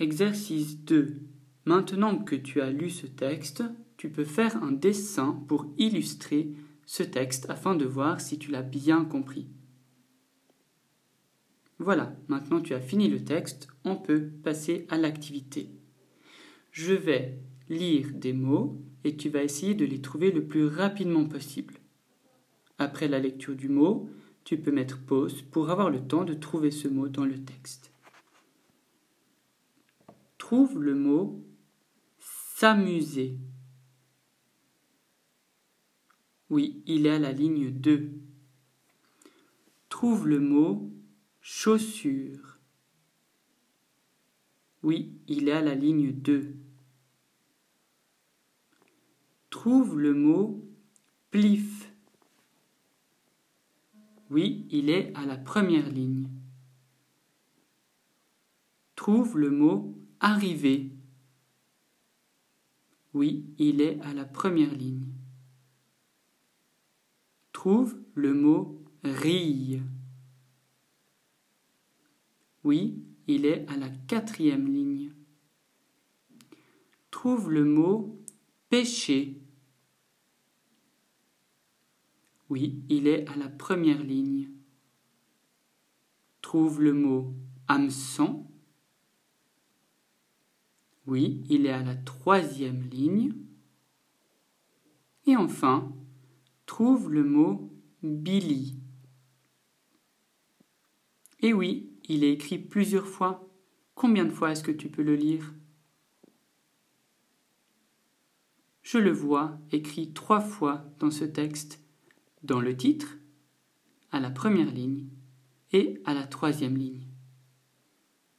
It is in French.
Exercice 2. Maintenant que tu as lu ce texte, tu peux faire un dessin pour illustrer ce texte afin de voir si tu l'as bien compris. Voilà, maintenant tu as fini le texte, on peut passer à l'activité. Je vais lire des mots et tu vas essayer de les trouver le plus rapidement possible. Après la lecture du mot, tu peux mettre pause pour avoir le temps de trouver ce mot dans le texte. Trouve le mot s'amuser. Oui, il est à la ligne 2. Trouve le mot chaussure. Oui, il est à la ligne 2. Trouve le mot plif. Oui, il est à la première ligne. Trouve le mot arriver. Oui, il est à la première ligne. Trouve le mot rille. Oui, il est à la quatrième ligne. Trouve le mot pêcher. Oui, il est à la première ligne. Trouve le mot hameçon. Oui, il est à la troisième ligne. Et enfin, trouve le mot Billy. Et oui, il est écrit plusieurs fois. Combien de fois est-ce que tu peux le lire? Je le vois écrit trois fois dans ce texte, dans le titre, à la première ligne et à la troisième ligne.